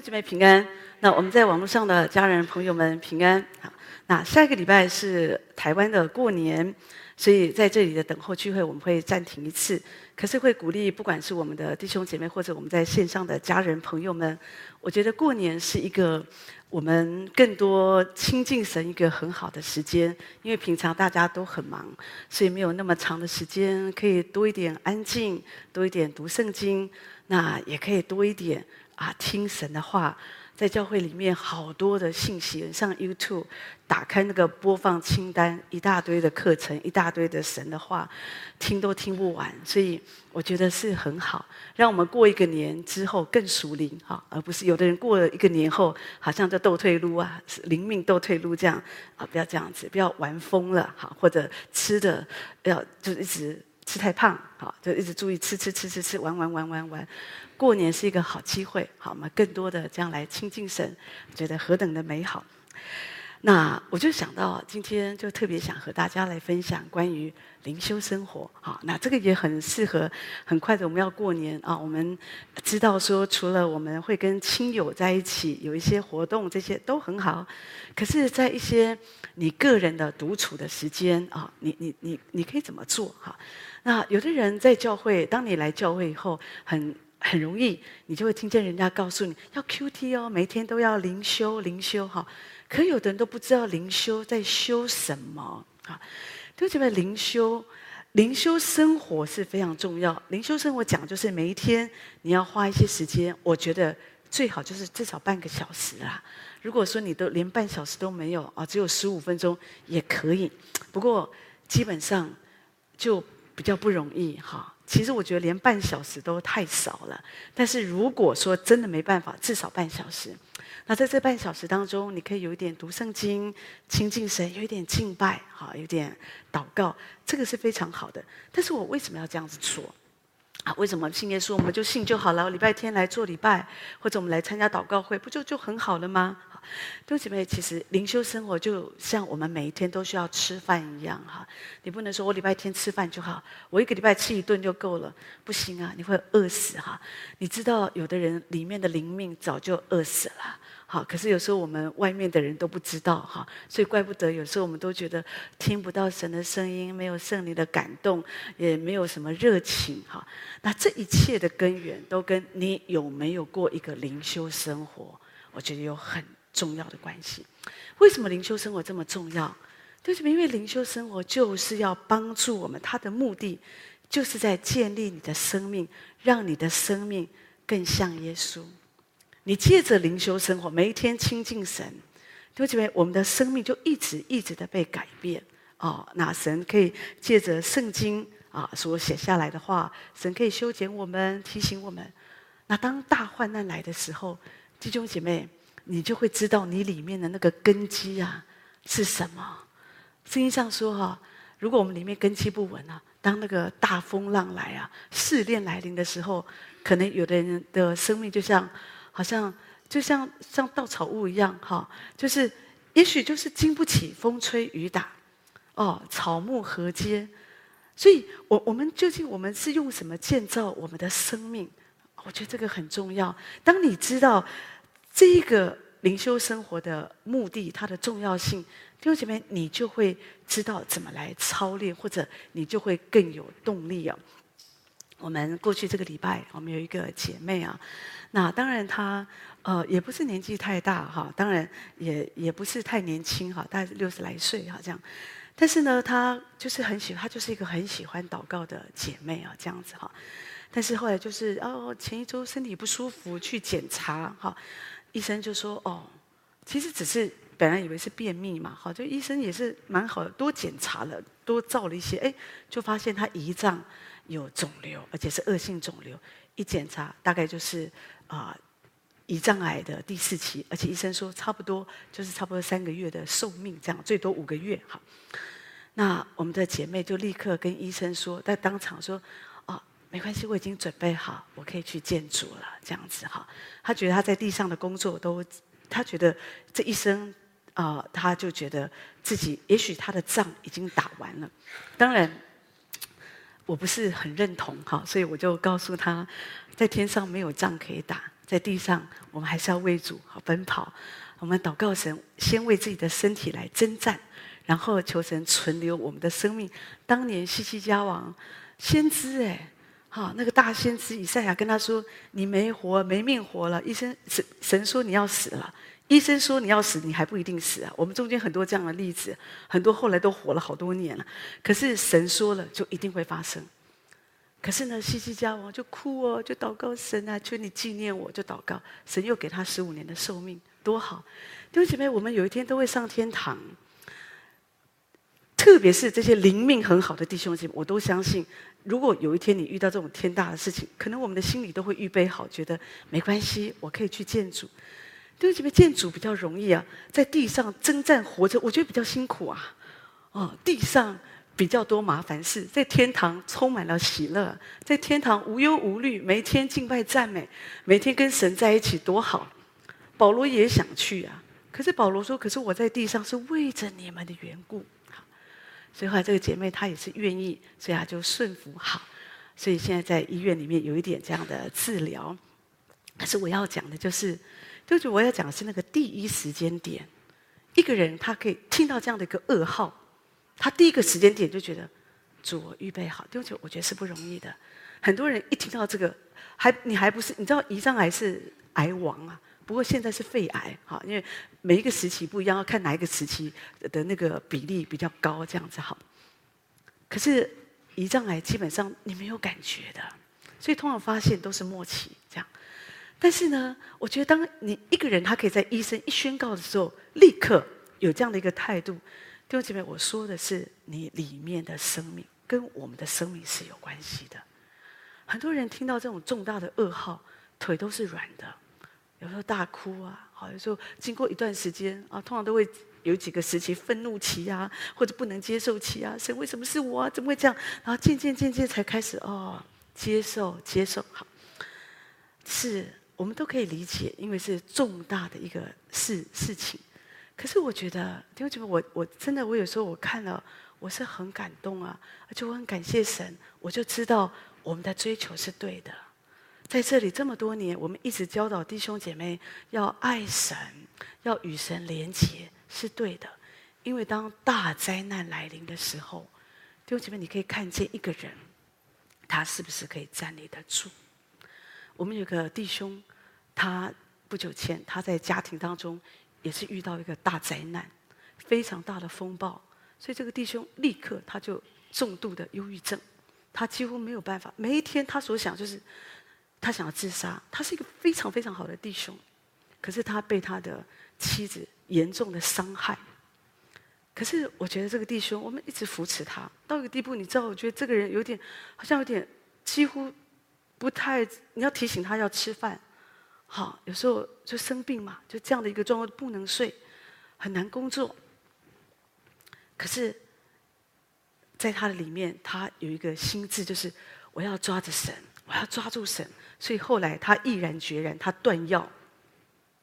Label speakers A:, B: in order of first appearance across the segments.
A: 姐妹平安。那我们在网络上的家人朋友们平安。好，那下一个礼拜是台湾的过年，所以在这里的等候聚会我们会暂停一次。可是会鼓励，不管是我们的弟兄姐妹或者我们在线上的家人朋友们，我觉得过年是一个我们更多亲近神一个很好的时间。因为平常大家都很忙，所以没有那么长的时间，可以多一点安静，多一点读圣经，那也可以多一点。啊，听神的话，在教会里面好多的信息，上 YouTube，打开那个播放清单，一大堆的课程，一大堆的神的话，听都听不完。所以我觉得是很好，让我们过一个年之后更属灵哈，而不是有的人过了一个年后，好像就斗退路啊，灵命斗退路这样啊，不要这样子，不要玩疯了哈，或者吃的要就一直。吃太胖，好，就一直注意吃吃吃吃吃，玩玩玩玩玩。过年是一个好机会，好嘛，更多的将来亲近神，觉得何等的美好。那我就想到今天就特别想和大家来分享关于灵修生活，好，那这个也很适合。很快的我们要过年啊，我们知道说除了我们会跟亲友在一起有一些活动，这些都很好。可是，在一些你个人的独处的时间啊，你你你你可以怎么做哈？那有的人在教会，当你来教会以后，很很容易，你就会听见人家告诉你要 QT 哦，每天都要灵修灵修哈。可有的人都不知道灵修在修什么啊？就觉得灵修灵修生活是非常重要。灵修生活讲就是每一天你要花一些时间，我觉得最好就是至少半个小时啦。如果说你都连半小时都没有啊，只有十五分钟也可以。不过基本上就。比较不容易哈，其实我觉得连半小时都太少了。但是如果说真的没办法，至少半小时。那在这半小时当中，你可以有一点读圣经、亲近神，有一点敬拜，哈，有点祷告，这个是非常好的。但是我为什么要这样子做？啊，为什么信耶稣我们就信就好了？礼拜天来做礼拜，或者我们来参加祷告会，不就就很好了吗？弟兄姐妹，其实灵修生活就像我们每一天都需要吃饭一样哈。你不能说我礼拜天吃饭就好，我一个礼拜吃一顿就够了，不行啊，你会饿死哈。你知道有的人里面的灵命早就饿死了，好，可是有时候我们外面的人都不知道哈，所以怪不得有时候我们都觉得听不到神的声音，没有圣灵的感动，也没有什么热情哈。那这一切的根源都跟你有没有过一个灵修生活，我觉得有很。重要的关系，为什么灵修生活这么重要？就是因为灵修生活就是要帮助我们，它的目的就是在建立你的生命，让你的生命更像耶稣。你借着灵修生活，每一天亲近神，就觉得我们的生命就一直一直的被改变。哦，那神可以借着圣经啊所写下来的话，神可以修剪我们，提醒我们。那当大患难来的时候，弟兄姐妹。你就会知道你里面的那个根基啊是什么。圣经上说哈，如果我们里面根基不稳啊，当那个大风浪来啊，试炼来临的时候，可能有的人的生命就像，好像就像像稻草屋一样哈，就是也许就是经不起风吹雨打，哦，草木禾秸。所以我我们究竟我们是用什么建造我们的生命？我觉得这个很重要。当你知道。这个灵修生活的目的，它的重要性，弟兄姐妹，你就会知道怎么来操练，或者你就会更有动力啊。我们过去这个礼拜，我们有一个姐妹啊，那当然她呃也不是年纪太大哈，当然也也不是太年轻哈，大概是六十来岁哈这样，但是呢，她就是很喜欢，她就是一个很喜欢祷告的姐妹啊，这样子哈。但是后来就是哦，前一周身体不舒服去检查哈。医生就说：“哦，其实只是本来以为是便秘嘛，好，就医生也是蛮好的，多检查了，多照了一些，哎，就发现她胰脏有肿瘤，而且是恶性肿瘤。一检查，大概就是啊，胰脏癌的第四期，而且医生说差不多就是差不多三个月的寿命，这样最多五个月。哈，那我们的姐妹就立刻跟医生说，在当场说。”没关系，我已经准备好，我可以去见主了。这样子哈，她觉得她在地上的工作都，她觉得这一生啊、呃，他就觉得自己也许她的仗已经打完了。当然，我不是很认同哈，所以我就告诉他，在天上没有仗可以打，在地上，我们还是要为主好奔跑。我们祷告神，先为自己的身体来征战，然后求神存留我们的生命。当年西西家王先知哎，好那个大先知以赛亚跟他说：“你没活，没命活了。”医生神神说你要死了。医生说你要死，你还不一定死啊！我们中间很多这样的例子，很多后来都活了好多年了。可是神说了，就一定会发生。可是呢，希西家王就哭哦，就祷告神啊，求你纪念我，就祷告。神又给他十五年的寿命，多好！弟兄姐妹，我们有一天都会上天堂。特别是这些灵命很好的弟兄姐妹，我都相信，如果有一天你遇到这种天大的事情，可能我们的心里都会预备好，觉得没关系，我可以去见主。弟兄姐妹，建主比较容易啊，在地上征战活着，我觉得比较辛苦啊。哦，地上比较多麻烦事，在天堂充满了喜乐，在天堂无忧无虑，每天敬拜赞美，每天跟神在一起多好。保罗也想去啊，可是保罗说：“可是我在地上是为着你们的缘故。”好，所以后来这个姐妹她也是愿意，所以她就顺服好。所以现在在医院里面有一点这样的治疗。可是我要讲的就是。就是我要讲的是那个第一时间点，一个人他可以听到这样的一个噩耗，他第一个时间点就觉得主我预备好，对不起，我觉得是不容易的。很多人一听到这个，还你还不是你知道胰脏癌是癌王啊，不过现在是肺癌哈，因为每一个时期不一样，要看哪一个时期的那个比例比较高这样子好。可是胰脏癌基本上你没有感觉的，所以通常发现都是末期这样。但是呢，我觉得当你一个人他可以在医生一宣告的时候，立刻有这样的一个态度，弟兄姐妹，我说的是你里面的生命跟我们的生命是有关系的。很多人听到这种重大的噩耗，腿都是软的，有时候大哭啊，好，有时候经过一段时间啊，通常都会有几个时期，愤怒期啊，或者不能接受期啊，神为什么是我啊？怎么会这样？然后渐渐渐渐才开始哦，接受接受，好，是。我们都可以理解，因为是重大的一个事事情。可是我觉得，弟兄姐妹，我我真的，我有时候我看了，我是很感动啊，而且我很感谢神，我就知道我们的追求是对的。在这里这么多年，我们一直教导弟兄姐妹要爱神，要与神连结，是对的。因为当大灾难来临的时候，弟兄姐妹，你可以看见一个人，他是不是可以站立得住？我们有个弟兄，他不久前他在家庭当中也是遇到一个大灾难，非常大的风暴，所以这个弟兄立刻他就重度的忧郁症，他几乎没有办法，每一天他所想就是他想要自杀。他是一个非常非常好的弟兄，可是他被他的妻子严重的伤害。可是我觉得这个弟兄，我们一直扶持他到一个地步，你知道，我觉得这个人有点好像有点几乎。不太，你要提醒他要吃饭，好，有时候就生病嘛，就这样的一个状况不能睡，很难工作。可是，在他的里面，他有一个心智，就是我要抓着神，我要抓住神。所以后来他毅然决然，他断药，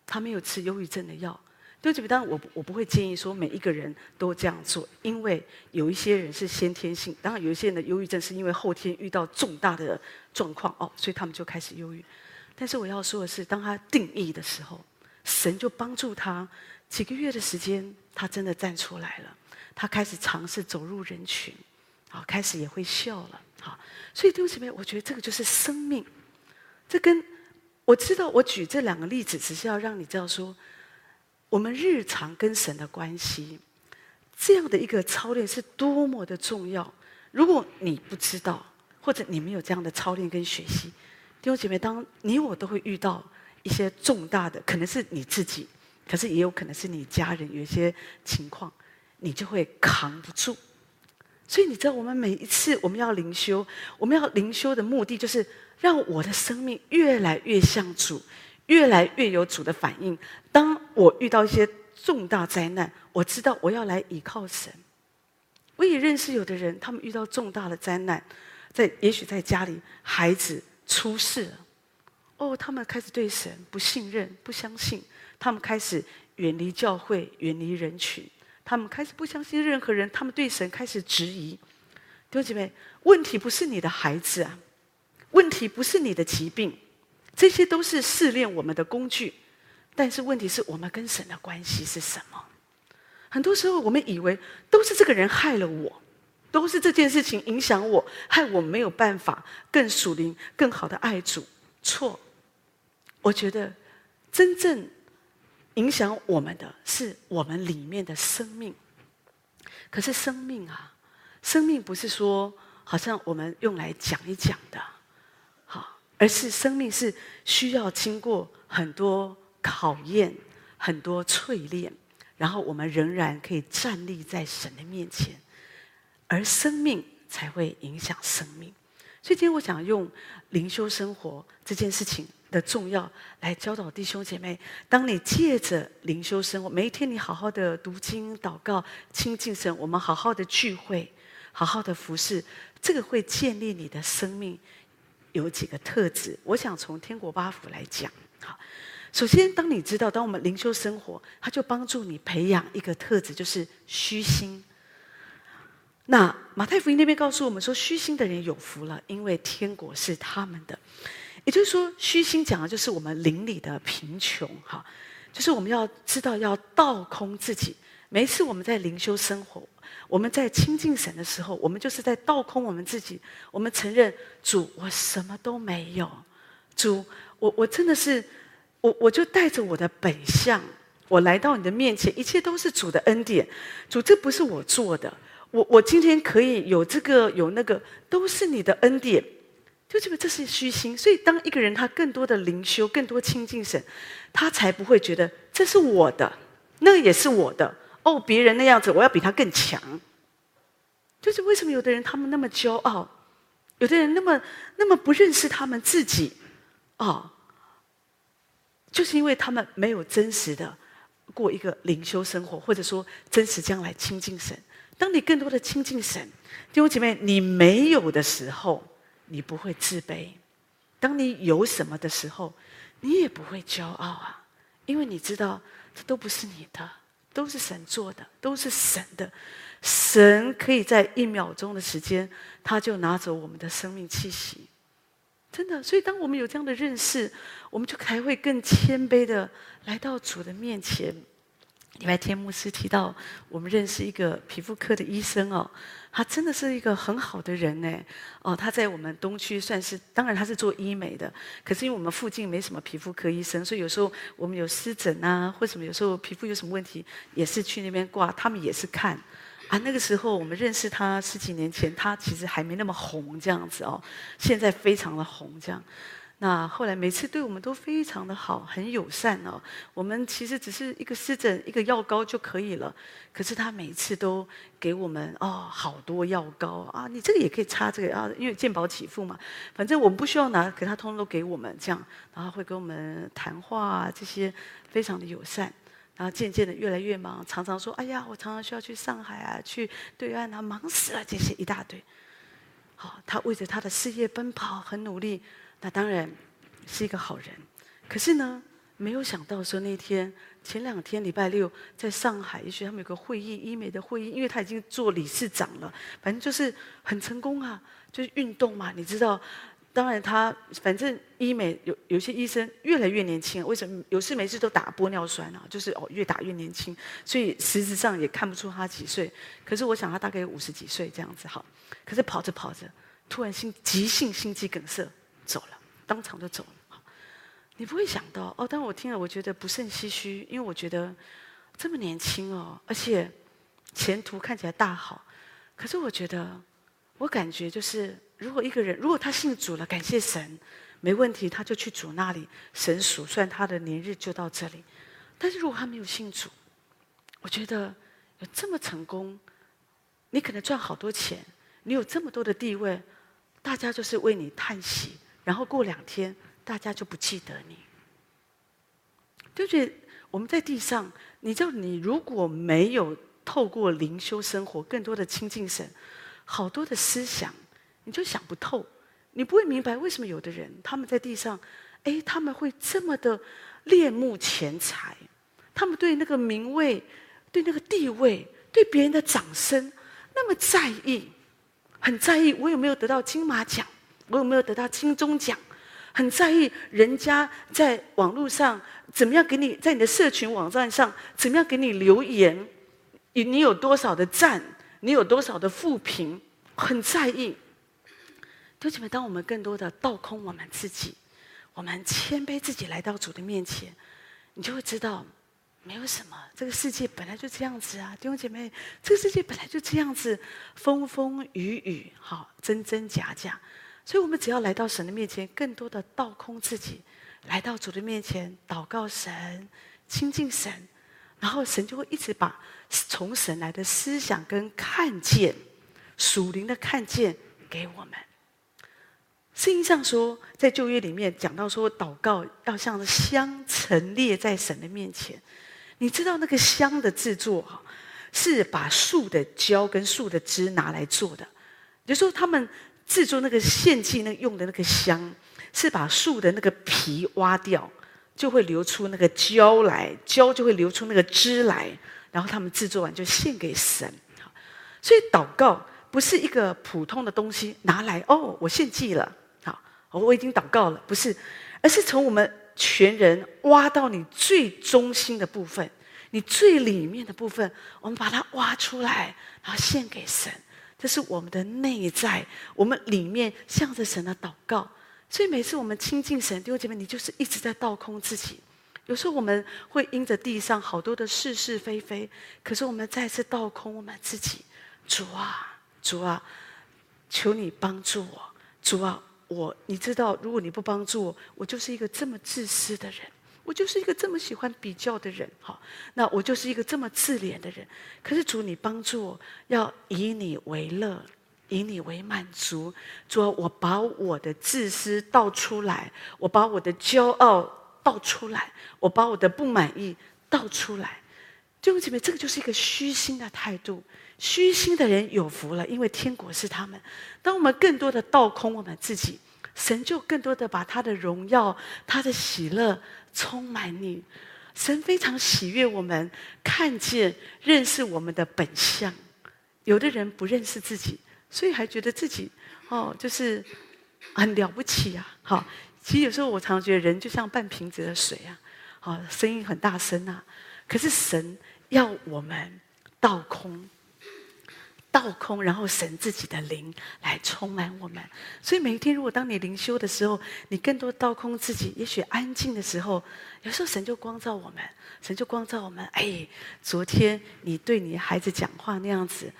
A: 他没有吃忧郁症的药。对不起，当然我我不会建议说每一个人都这样做，因为有一些人是先天性，当然有一些人的忧郁症是因为后天遇到重大的状况哦，所以他们就开始忧郁。但是我要说的是，当他定义的时候，神就帮助他几个月的时间，他真的站出来了，他开始尝试走入人群，好，开始也会笑了，好，所以对不起，我觉得这个就是生命。这跟我知道，我举这两个例子，只是要让你知道说。我们日常跟神的关系，这样的一个操练是多么的重要。如果你不知道，或者你没有这样的操练跟学习，弟兄姐妹，当你我都会遇到一些重大的，可能是你自己，可是也有可能是你家人有一些情况，你就会扛不住。所以你知道，我们每一次我们要灵修，我们要灵修的目的，就是让我的生命越来越像主。越来越有主的反应。当我遇到一些重大灾难，我知道我要来倚靠神。我也认识有的人，他们遇到重大的灾难，在也许在家里孩子出事了，哦，他们开始对神不信任、不相信，他们开始远离教会、远离人群，他们开始不相信任何人，他们对神开始质疑。弟兄姐妹，问题不是你的孩子啊，问题不是你的疾病。这些都是试炼我们的工具。但是问题是我们跟神的关系是什么？很多时候我们以为都是这个人害了我，都是这件事情影响我，害我没有办法更属灵、更好的爱主。错，我觉得真正影响我们的是我们里面的生命。可是生命啊，生命不是说好像我们用来讲一讲的，好，而是生命是需要经过很多。考验很多淬炼，然后我们仍然可以站立在神的面前，而生命才会影响生命。所以今天我想用灵修生活这件事情的重要来教导弟兄姐妹：当你借着灵修生活，每一天你好好的读经、祷告、亲近神，我们好好的聚会、好好的服侍，这个会建立你的生命有几个特质。我想从天国八福来讲，好。首先，当你知道，当我们灵修生活，它就帮助你培养一个特质，就是虚心。那马太福音那边告诉我们说，虚心的人有福了，因为天国是他们的。也就是说，虚心讲的就是我们灵里的贫穷，哈，就是我们要知道要倒空自己。每一次我们在灵修生活，我们在亲近神的时候，我们就是在倒空我们自己。我们承认主，我什么都没有，主，我我真的是。我我就带着我的本相，我来到你的面前，一切都是主的恩典。主，这不是我做的，我我今天可以有这个有那个，都是你的恩典。就这个，这是虚心。所以，当一个人他更多的灵修，更多亲近神，他才不会觉得这是我的，那个也是我的。哦，别人那样子，我要比他更强。就是为什么有的人他们那么骄傲，有的人那么那么不认识他们自己，哦。就是因为他们没有真实的过一个灵修生活，或者说真实将来亲近神。当你更多的亲近神，弟兄姐妹，你没有的时候，你不会自卑；当你有什么的时候，你也不会骄傲啊，因为你知道这都不是你的，都是神做的，都是神的。神可以在一秒钟的时间，他就拿走我们的生命气息。真的，所以当我们有这样的认识，我们就才会更谦卑的来到主的面前。礼拜天牧师提到，我们认识一个皮肤科的医生哦，他真的是一个很好的人呢。哦，他在我们东区算是，当然他是做医美的，可是因为我们附近没什么皮肤科医生，所以有时候我们有湿疹啊，或什么有时候皮肤有什么问题，也是去那边挂，他们也是看。啊，那个时候我们认识他十几年前，他其实还没那么红这样子哦，现在非常的红这样。那后来每次对我们都非常的好，很友善哦。我们其实只是一个湿疹，一个药膏就可以了，可是他每次都给我们哦好多药膏啊，你这个也可以擦这个啊，因为健保起付嘛，反正我们不需要拿，可他通通都给我们这样，然后会跟我们谈话啊，这些非常的友善。然后渐渐的越来越忙，常常说：“哎呀，我常常需要去上海啊，去对岸啊，忙死了。”这些一大堆。好，他为着他的事业奔跑，很努力。那当然是一个好人。可是呢，没有想到说那天前两天礼拜六在上海，也许他们有个会议，医美的会议，因为他已经做理事长了，反正就是很成功啊，就是运动嘛，你知道。当然，他反正医美有有些医生越来越年轻，为什么有事没事都打玻尿酸啊？就是哦，越打越年轻，所以实质上也看不出他几岁。可是我想他大概有五十几岁这样子哈。可是跑着跑着，突然心急性心肌梗塞走了，当场就走了。你不会想到哦，当我听了，我觉得不胜唏嘘，因为我觉得这么年轻哦，而且前途看起来大好。可是我觉得，我感觉就是。如果一个人，如果他信主了，感谢神，没问题，他就去主那里，神数算他的年日就到这里。但是如果他没有信主，我觉得有这么成功，你可能赚好多钱，你有这么多的地位，大家就是为你叹息，然后过两天大家就不记得你。对不对？我们在地上，你知道，你如果没有透过灵修生活，更多的亲近神，好多的思想。你就想不透，你不会明白为什么有的人他们在地上，哎，他们会这么的恋慕钱财，他们对那个名位、对那个地位、对别人的掌声那么在意，很在意。我有没有得到金马奖？我有没有得到金钟奖？很在意人家在网络上怎么样给你，在你的社群网站上怎么样给你留言，你你有多少的赞，你有多少的负评，很在意。弟兄姐妹，当我们更多的倒空我们自己，我们谦卑自己来到主的面前，你就会知道。没有什么，这个世界本来就这样子啊，弟兄姐妹，这个世界本来就这样子，风风雨雨，好，真真假假，所以我们只要来到神的面前，更多的倒空自己，来到主的面前祷告神，亲近神，然后神就会一直把从神来的思想跟看见，属灵的看见给我们。圣经上说，在旧约里面讲到说，祷告要像香陈列在神的面前。你知道那个香的制作哈，是把树的胶跟树的枝拿来做的。就是、说他们制作那个献祭那用的那个香，是把树的那个皮挖掉，就会流出那个胶来，胶就会流出那个汁来，然后他们制作完就献给神。所以祷告不是一个普通的东西拿来哦，我献祭了，好，我已经祷告了，不是，而是从我们。全人挖到你最中心的部分，你最里面的部分，我们把它挖出来，然后献给神。这是我们的内在，我们里面向着神的祷告。所以每次我们亲近神，弟兄姐妹，你就是一直在倒空自己。有时候我们会因着地上好多的是是非非，可是我们再次倒空我们自己。主啊，主啊，求你帮助我，主啊。我，你知道，如果你不帮助我，我就是一个这么自私的人，我就是一个这么喜欢比较的人，好，那我就是一个这么自怜的人。可是主，你帮助我，要以你为乐，以你为满足。主，我把我的自私倒出来，我把我的骄傲倒出来，我把我的不满意倒出来。弟兄姐妹，这个就是一个虚心的态度。虚心的人有福了，因为天国是他们。当我们更多的倒空我们自己，神就更多的把他的荣耀、他的喜乐充满你。神非常喜悦我们看见、认识我们的本相。有的人不认识自己，所以还觉得自己哦，就是很了不起啊。好，其实有时候我常常觉得人就像半瓶子的水啊，好，声音很大声啊。可是神要我们倒空。倒空，然后神自己的灵来充满我们。所以每一天，如果当你灵修的时候，你更多倒空自己，也许安静的时候，有时候神就光照我们，神就光照我们。哎，昨天你对你孩子讲话那样子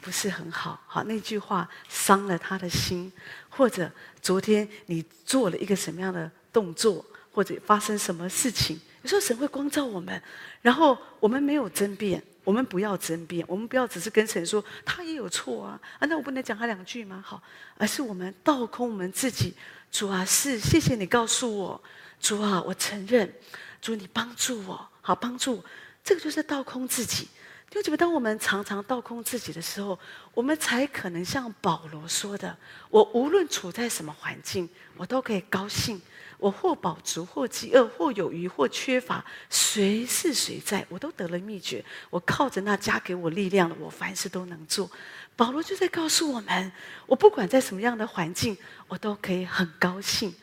A: 不是很好，好，那句话伤了他的心，或者昨天你做了一个什么样的动作，或者发生什么事情，有时候神会光照我们，然后我们没有争辩。我们不要争辩，我们不要只是跟神说他也有错啊啊！那我不能讲他两句吗？好，而是我们倒空我们自己。主啊，是谢谢你告诉我，主啊，我承认，主你帮助我，好帮助我。这个就是倒空自己。就觉得当我们常常倒空自己的时候，我们才可能像保罗说的：我无论处在什么环境，我都可以高兴。我或饱足，或饥饿，或有余，或缺乏，随是随在，我都得了秘诀。我靠着那加给我力量的，我凡事都能做。保罗就在告诉我们：我不管在什么样的环境，我都可以很高兴。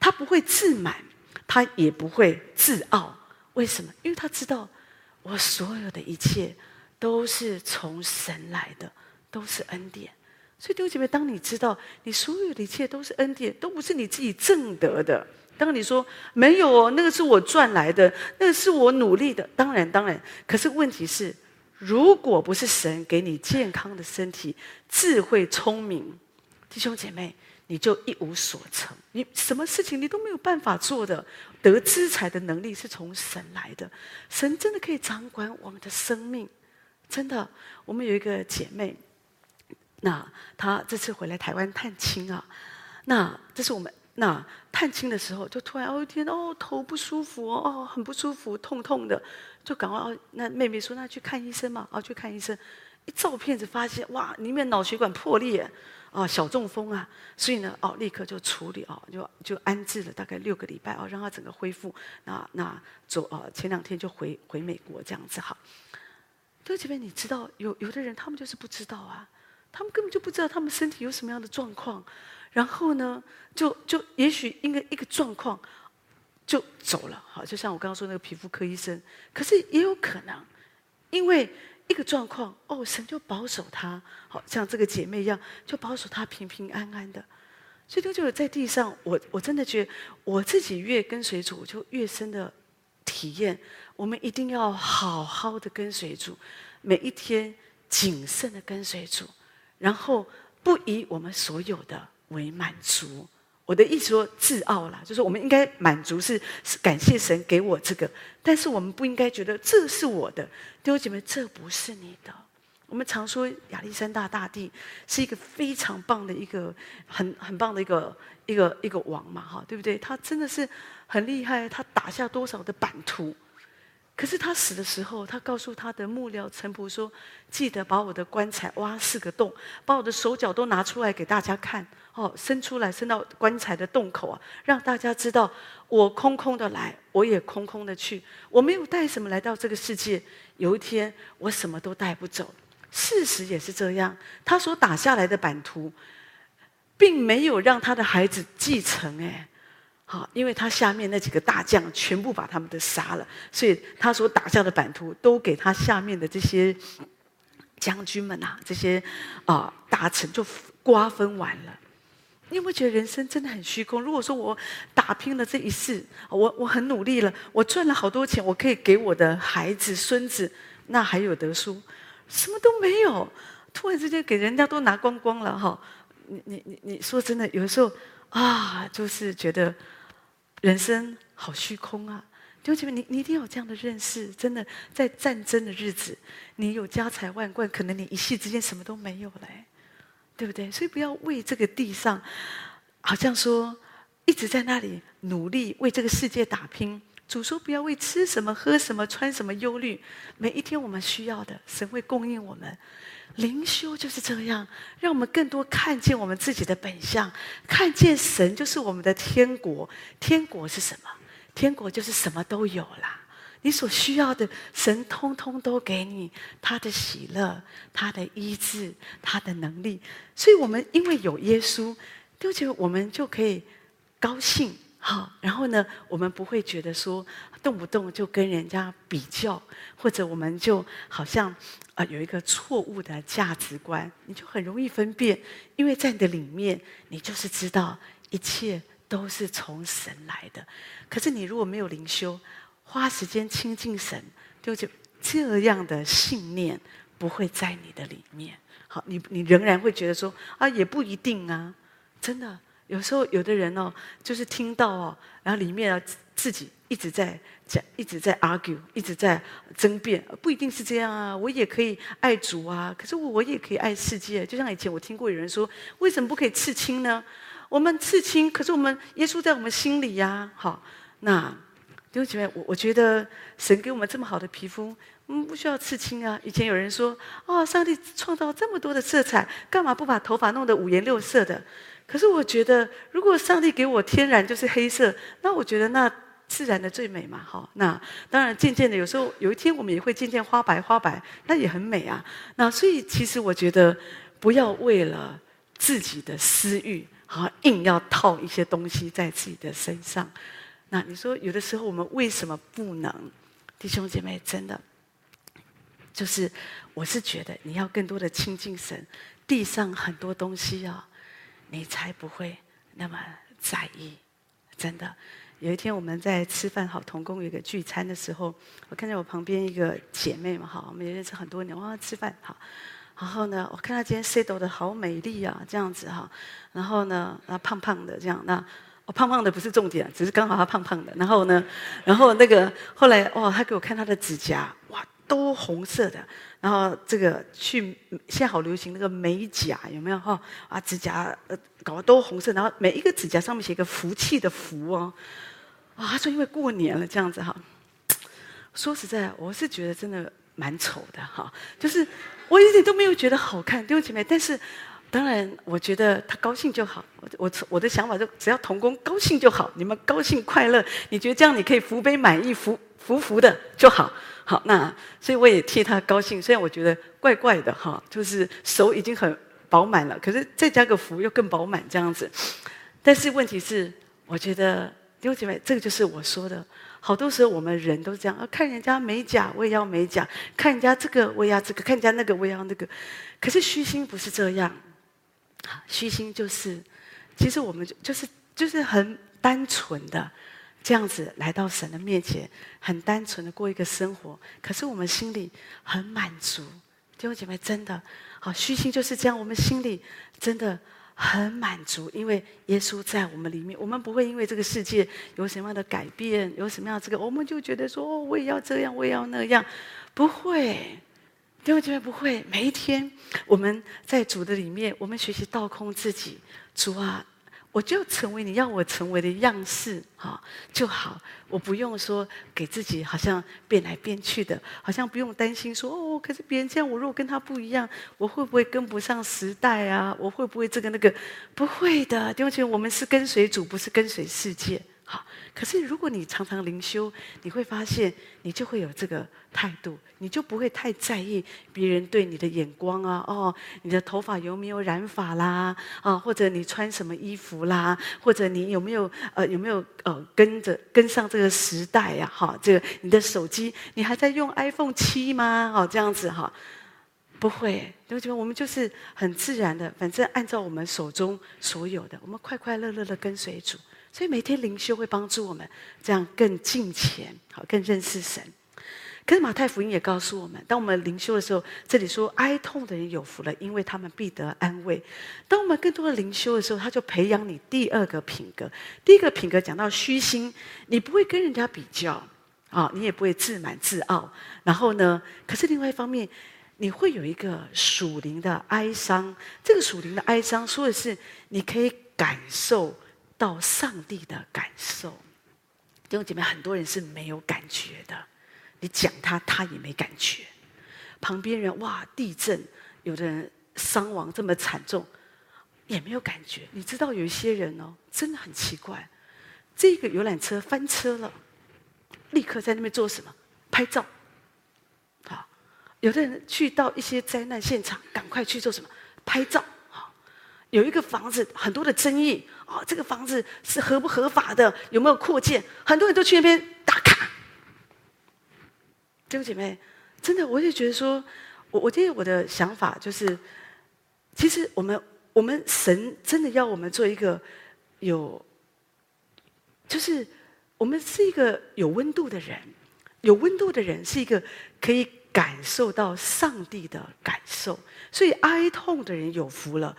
A: 他不会自满，他也不会自傲。为什么？因为他知道，我所有的一切都是从神来的，都是恩典。所以弟兄姐妹，当你知道你所有的一切都是恩典，都不是你自己挣得的。当你说没有哦，那个是我赚来的，那个是我努力的。当然，当然。可是问题是，如果不是神给你健康的身体、智慧、聪明，弟兄姐妹，你就一无所成。你什么事情你都没有办法做的。得资财的能力是从神来的，神真的可以掌管我们的生命。真的，我们有一个姐妹。那他这次回来台湾探亲啊，那这是我们那探亲的时候，就突然哦天哦头不舒服哦很不舒服痛痛的，就赶快哦那妹妹说那去看医生嘛，哦去看医生，一照片子发现哇里面脑血管破裂啊小中风啊，所以呢哦立刻就处理哦就就安置了大概六个礼拜哦让他整个恢复，那那走哦前两天就回回美国这样子好。这这边你知道有有的人他们就是不知道啊。他们根本就不知道他们身体有什么样的状况，然后呢，就就也许因为一个状况就走了。好，就像我刚刚说那个皮肤科医生，可是也有可能因为一个状况，哦，神就保守他，好像这个姐妹一样，就保守他平平安安的。所以就就在地上，我我真的觉得我自己越跟随主，就越深的体验，我们一定要好好的跟随主，每一天谨慎的跟随主，然后。不以我们所有的为满足，我的意思说自傲啦，就是我们应该满足是是感谢神给我这个，但是我们不应该觉得这是我的，弟兄姐妹，这不是你的。我们常说亚历山大大帝是一个非常棒的一个很很棒的一个一个一个王嘛，哈，对不对？他真的是很厉害，他打下多少的版图。可是他死的时候，他告诉他的幕僚臣仆说：“记得把我的棺材挖四个洞，把我的手脚都拿出来给大家看，哦，伸出来，伸到棺材的洞口啊，让大家知道我空空的来，我也空空的去，我没有带什么来到这个世界。有一天我什么都带不走。事实也是这样，他所打下来的版图，并没有让他的孩子继承，哎。”好，因为他下面那几个大将全部把他们都杀了，所以他所打下的版图都给他下面的这些将军们啊，这些啊、大臣就瓜分完了。你有没有觉得人生真的很虚空？如果说我打拼了这一世，我我很努力了，我赚了好多钱，我可以给我的孩子孙子，那还有得说？什么都没有，突然之间给人家都拿光光了哈！你你你你说真的，有时候啊，就是觉得。人生好虚空啊！弟兄姐妹，你你一定有这样的认识。真的，在战争的日子，你有家财万贯，可能你一夕之间什么都没有了，对不对？所以不要为这个地上，好像说一直在那里努力为这个世界打拼。主说不要为吃什么、喝什么、穿什么忧虑。每一天我们需要的，神会供应我们。灵修就是这样，让我们更多看见我们自己的本相，看见神就是我们的天国。天国是什么？天国就是什么都有啦。你所需要的，神通通都给你，他的喜乐、他的医治、他的能力。所以，我们因为有耶稣，就觉得我们就可以高兴。好，然后呢，我们不会觉得说动不动就跟人家比较，或者我们就好像啊、有一个错误的价值观，你就很容易分辨，因为在你的里面，你就是知道一切都是从神来的。可是你如果没有灵修，花时间亲近神，就就这样的信念不会在你的里面。好，你你仍然会觉得说啊，也不一定啊，真的。有时候有的人哦，就是听到哦，然后里面啊自己一直在讲，一直在 argue，一直在争辩，不一定是这样啊。我也可以爱主啊，可是我也可以爱世界。就像以前我听过有人说，为什么不可以刺青呢？我们刺青，可是我们耶稣在我们心里呀。好，那弟兄姐妹，我我觉得神给我们这么好的皮肤，嗯，不需要刺青啊。以前有人说，哦，上帝创造这么多的色彩，干嘛不把头发弄得五颜六色的？可是我觉得，如果上帝给我天然就是黑色，那我觉得那自然的最美嘛，好。那当然，渐渐的，有时候有一天我们也会渐渐花白花白，那也很美啊。那所以，其实我觉得，不要为了自己的私欲，好硬要套一些东西在自己的身上。那你说，有的时候我们为什么不能？弟兄姐妹，真的，就是我是觉得你要更多的亲近神，地上很多东西啊。你才不会那么在意，真的。有一天我们在吃饭，好同工有一个聚餐的时候，我看见我旁边一个姐妹嘛，好，我们也认识很多年，哇，吃饭好。然后呢，我看她今天 set 的好美丽啊，这样子哈。然后呢，她胖胖的这样，那我胖胖的不是重点，只是刚好她胖胖的。然后呢，然后那个后来哇，她给我看她的指甲，哇。都红色的，然后这个去现在好流行那个美甲，有没有哈？啊，指甲呃搞得都红色，然后每一个指甲上面写一个福气的福哦。啊，他说因为过年了这样子哈。说实在，我是觉得真的蛮丑的哈，就是我一点都没有觉得好看，弟兄姐妹。但是当然，我觉得他高兴就好。我我我的想法就只要童工高兴就好，你们高兴快乐，你觉得这样你可以福杯满溢，福福福的就好。好，那所以我也替他高兴。虽然我觉得怪怪的哈，就是手已经很饱满了，可是再加个福又更饱满这样子。但是问题是，我觉得弟兄姐妹，这个就是我说的，好多时候我们人都这样啊，看人家美甲，我也要美甲；看人家这个，我也要这个；看人家那个，我也要那个。可是虚心不是这样，虚心就是，其实我们就就是就是很单纯的这样子来到神的面前，很单纯的过一个生活。可是我们心里很满足，弟兄姐妹，真的好，虚心就是这样，我们心里真的。很满足，因为耶稣在我们里面，我们不会因为这个世界有什么样的改变，有什么样的这个，我们就觉得说，哦，我也要这样，我也要那样，不会，弟兄姐妹不会。每一天我们在主的里面，我们学习倒空自己，主啊。我就成为你要我成为的样式，哈就好。我不用说给自己好像变来变去的，好像不用担心说哦，可是别人这样，我如果跟他不一样，我会不会跟不上时代啊？我会不会这个那个？不会的，弟兄姐妹，我们是跟随主，不是跟随世界。可是如果你常常灵修，你会发现你就会有这个态度，你就不会太在意别人对你的眼光啊。哦，你的头发有没有染发啦？啊，或者你穿什么衣服啦？或者你有没有呃有没有呃跟着跟上这个时代呀？哈，这个你的手机你还在用 iPhone 七吗？哦，这样子哈，不会，因为我们就是很自然的，反正按照我们手中所有的，我们快快乐乐的跟随主。所以每天灵修会帮助我们这样更近前，好更认识神。可是马太福音也告诉我们，当我们灵修的时候，这里说哀痛的人有福了，因为他们必得安慰。当我们更多的灵修的时候，他就培养你第二个品格。第一个品格讲到虚心，你不会跟人家比较啊，你也不会自满自傲。然后呢，可是另外一方面，你会有一个属灵的哀伤。这个属灵的哀伤说的是，你可以感受。到上帝的感受，弟兄姐妹，很多人是没有感觉的。你讲他，他也没感觉。旁边人哇，地震，有的人伤亡这么惨重，也没有感觉。你知道有一些人哦，真的很奇怪，这个游览车翻车了，立刻在那边做什么？拍照。好，有的人去到一些灾难现场，赶快去做什么？拍照。好有一个房子，很多的争议哦，这个房子是合不合法的？有没有扩建？很多人都去那边打卡。弟兄姐妹，真的，我就觉得说，我我今天我的想法就是，其实我们我们神真的要我们做一个有，就是我们是一个有温度的人，有温度的人是一个可以感受到上帝的感受，所以哀痛的人有福了。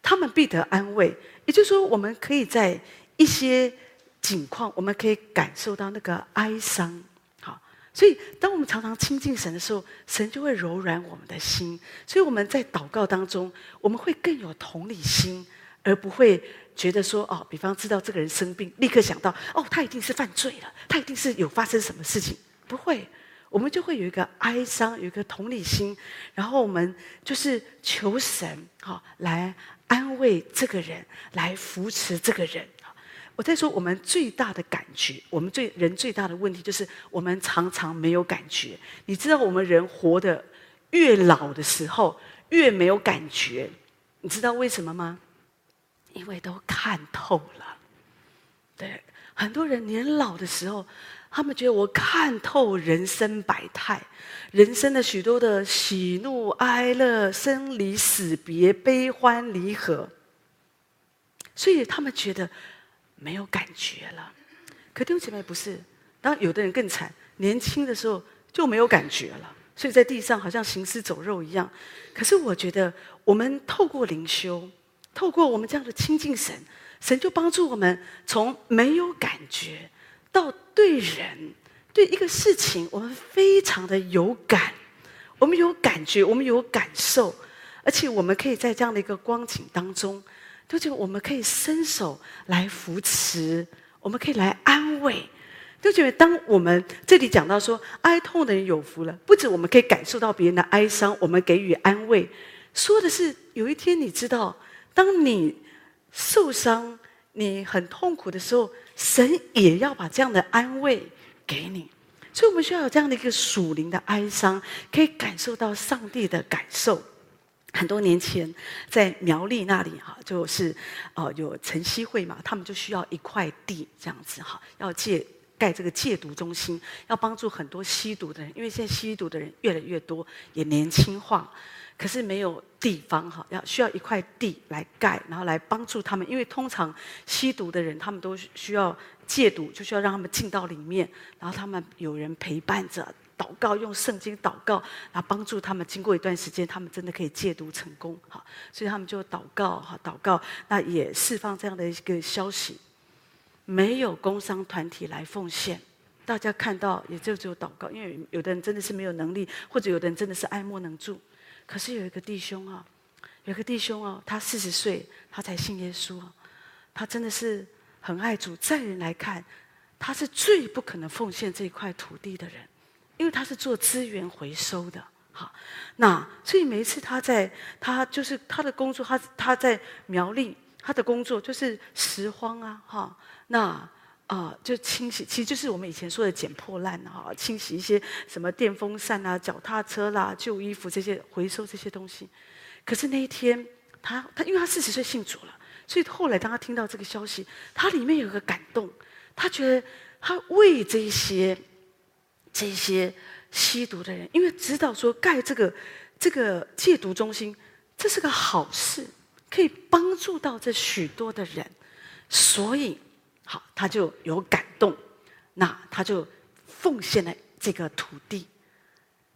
A: 他们必得安慰，也就是说，我们可以在一些境况，我们可以感受到那个哀伤。好，所以当我们常常亲近神的时候，神就会柔软我们的心。所以我们在祷告当中，我们会更有同理心，而不会觉得说，哦，比方知道这个人生病，立刻想到，哦，他一定是犯罪了，他一定是有发生什么事情，不会。我们就会有一个哀伤，有一个同理心，然后我们就是求神，好来。安慰这个人，来扶持这个人。我在说，我们最大的感觉，我们最人最大的问题，就是我们常常没有感觉。你知道，我们人活得越老的时候，越没有感觉。你知道为什么吗？因为都看透了。对，很多人年老的时候。他们觉得我看透人生百态，人生的许多的喜怒哀乐、生离死别、悲欢离合，所以他们觉得没有感觉了。可弟兄姐妹不是，当有的人更惨，年轻的时候就没有感觉了，所以在地上好像行尸走肉一样。可是我觉得，我们透过灵修，透过我们这样的亲近神，神就帮助我们从没有感觉。到对人，对一个事情，我们非常的有感，我们有感觉，我们有感受，而且我们可以在这样的一个光景当中，就觉得我们可以伸手来扶持，我们可以来安慰，就觉得当我们这里讲到说哀痛的人有福了，不止我们可以感受到别人的哀伤，我们给予安慰，说的是有一天你知道，当你受伤，你很痛苦的时候。神也要把这样的安慰给你，所以我们需要有这样的一个属灵的哀伤，可以感受到上帝的感受。很多年前在苗栗那里哈，就是哦有晨曦会嘛，他们就需要一块地这样子哈，要戒盖这个戒毒中心，要帮助很多吸毒的人，因为现在吸毒的人越来越多，也年轻化。可是没有地方哈，要需要一块地来盖，然后来帮助他们。因为通常吸毒的人，他们都需要戒毒，就需要让他们进到里面，然后他们有人陪伴着祷告，用圣经祷告，然后帮助他们。经过一段时间，他们真的可以戒毒成功哈。所以他们就祷告哈，祷告，那也释放这样的一个消息。没有工商团体来奉献，大家看到也就只有祷告，因为有的人真的是没有能力，或者有的人真的是爱莫能助。可是有一个弟兄啊，有个弟兄啊，他四十岁，他才信耶稣啊，他真的是很爱主。在人来看，他是最不可能奉献这一块土地的人，因为他是做资源回收的。好，那所以每一次他在，他就是他的工作，他他在苗栗，他的工作就是拾荒啊，哈，那。啊、就清洗，其实就是我们以前说的捡破烂啊，清洗一些什么电风扇啊、脚踏车啦、旧衣服这些，回收这些东西。可是那一天，他他因为他四十岁信主了，所以后来当他听到这个消息，他里面有个感动，他觉得他为这些这些吸毒的人，因为知道说盖这个这个戒毒中心，这是个好事，可以帮助到这许多的人，所以。好，他就有感动，那他就奉献了这个土地。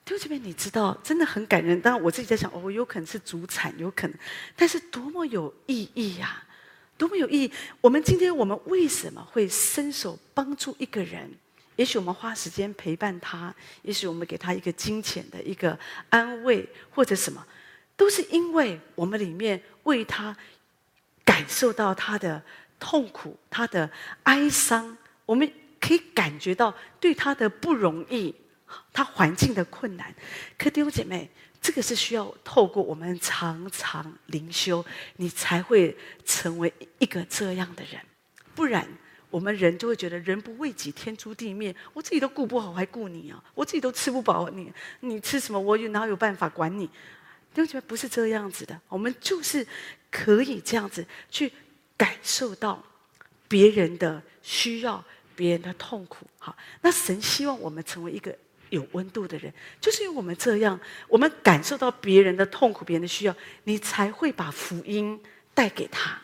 A: 弟兄姐妹，你知道，真的很感人。当然，我自己在想，哦，有可能是主产，有可能，但是多么有意义呀！多么有意义！我们今天，我们为什么会伸手帮助一个人？也许我们花时间陪伴他，也许我们给他一个金钱的一个安慰，或者什么，都是因为我们里面为他感受到他的。痛苦，他的哀伤，我们可以感觉到对他的不容易，他环境的困难。可弟兄姐妹，这个是需要透过我们常常灵修，你才会成为一个这样的人。不然，我们人就会觉得人不为己，天诛地灭。我自己都顾不好，还顾你啊？我自己都吃不饱，你你吃什么？我有哪有办法管你？弟兄姐妹，不是这样子的。我们就是可以这样子去。感受到别人的需要，别人的痛苦，好，那神希望我们成为一个有温度的人，就是因为我们这样，我们感受到别人的痛苦，别人的需要，你才会把福音带给他。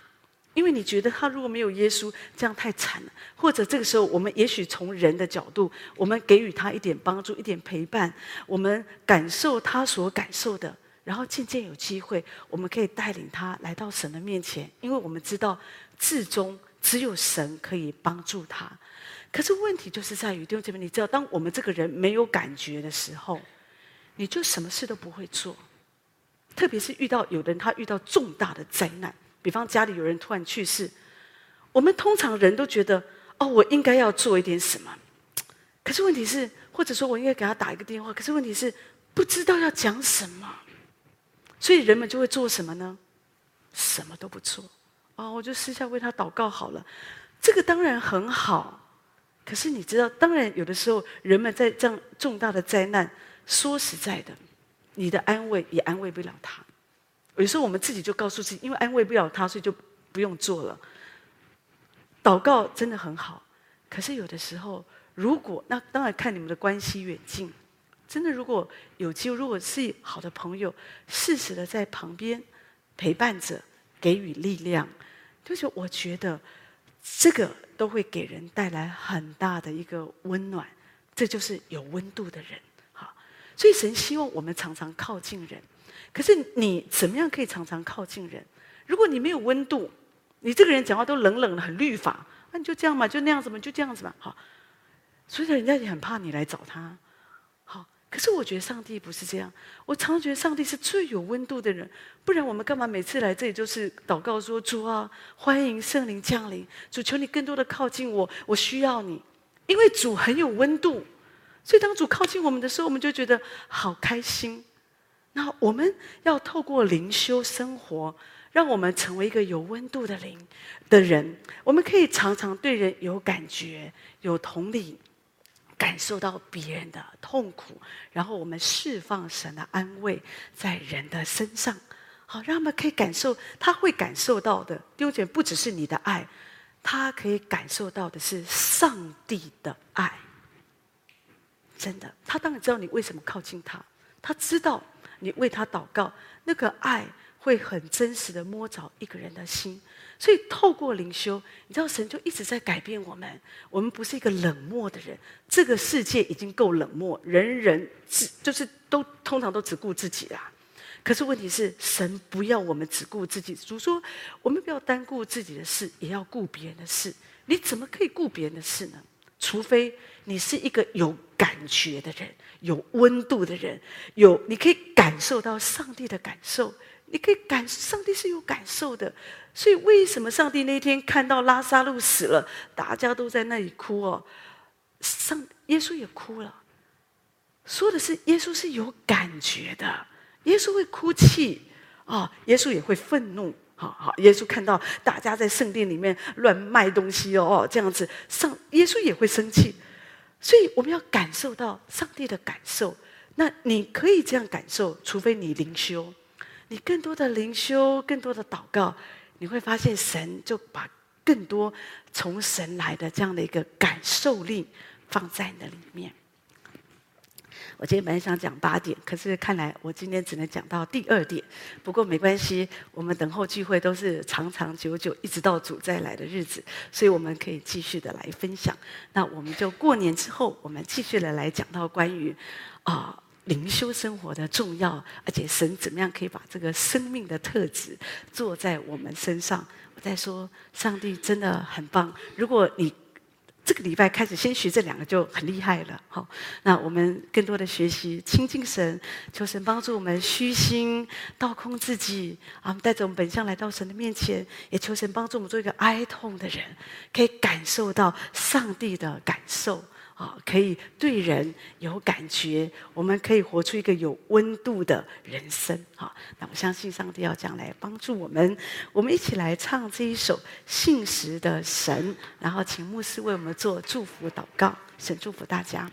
A: 因为你觉得他如果没有耶稣，这样太惨了，或者这个时候，我们也许从人的角度，我们给予他一点帮助，一点陪伴，我们感受他所感受的。然后渐渐有机会，我们可以带领他来到神的面前，因为我们知道至终只有神可以帮助他。可是问题就是在于弟兄姐妹，你知道，当我们这个人没有感觉的时候，你就什么事都不会做。特别是遇到有的人，他遇到重大的灾难，比方家里有人突然去世，我们通常人都觉得哦，我应该要做一点什么。可是问题是，或者说我应该给他打一个电话，可是问题是不知道要讲什么。所以人们就会做什么呢？什么都不做。哦，我就私下为他祷告好了。这个当然很好，可是你知道，当然有的时候人们在这样重大的灾难，说实在的，你的安慰也安慰不了他。有时候我们自己就告诉自己，因为安慰不了他，所以就不用做了。祷告真的很好，可是有的时候，如果那当然看你们的关系远近。真的，如果有机会，如果是好的朋友，适时的在旁边陪伴着，给予力量，就是我觉得这个都会给人带来很大的一个温暖。这就是有温度的人，好。所以神希望我们常常靠近人。可是你怎么样可以常常靠近人？如果你没有温度，你这个人讲话都冷冷的，很律法，那你就这样嘛，就那样子嘛，就这样子嘛，好。所以人家也很怕你来找他。可是我觉得上帝不是这样，我常常觉得上帝是最有温度的人，不然我们干嘛每次来这里就是祷告说，主啊，欢迎圣灵降临，主求你更多的靠近我，我需要你，因为主很有温度，所以当主靠近我们的时候，我们就觉得好开心。那我们要透过灵修生活，让我们成为一个有温度的灵的人，我们可以常常对人有感觉，有同理。感受到别人的痛苦，然后我们释放神的安慰在人的身上。好，让他们可以感受，他会感受到的，弟兄姐不只是你的爱，他可以感受到的是上帝的爱。真的，他当然知道你为什么靠近他，他知道你为他祷告，那个爱会很真实的摸着一个人的心。所以透过灵修，你知道神就一直在改变我们。我们不是一个冷漠的人，这个世界已经够冷漠，人人只就是都通常都只顾自己啦。可是问题是，神不要我们只顾自己。主说，我们不要单顾自己的事，也要顾别人的事。你怎么可以顾别人的事呢？除非你是一个有感觉的人，有温度的人，有你可以感受到上帝的感受。你可以感，上帝是有感受的。所以为什么上帝那天看到拉撒路死了，大家都在那里哭哦？上耶稣也哭了。说的是耶稣是有感觉的。耶稣会哭泣啊，耶稣也会愤怒，好好，耶稣看到大家在圣殿里面乱卖东西哦，这样子上，耶稣也会生气，所以我们要感受到上帝的感受。那你可以这样感受，除非你灵修，你更多的灵修，更多的祷告，你会发现神就把更多从神来的这样的一个感受力放在你的里面。我今天本来想讲八点，可是看来我今天只能讲到第二点。不过没关系，我们等候聚会都是长长久久，一直到主再来的日子，所以我们可以继续的来分享。那我们就过年之后，我们继续的来讲到关于啊灵修生活的重要，而且神怎么样可以把这个生命的特质做在我们身上。我在说，上帝真的很棒。如果你这个礼拜开始先学这两个就很厉害了，好，那我们更多的学习亲近神，求神帮助我们虚心倒空自己，啊，带着我们本相来到神的面前，也求神帮助我们做一个哀痛的人，可以感受到上帝的感受。啊，可以对人有感觉，我们可以活出一个有温度的人生。好，那我相信上帝要这样来帮助我们。我们一起来唱这一首《信实的神》，然后请牧师为我们做祝福祷告。神祝福大家。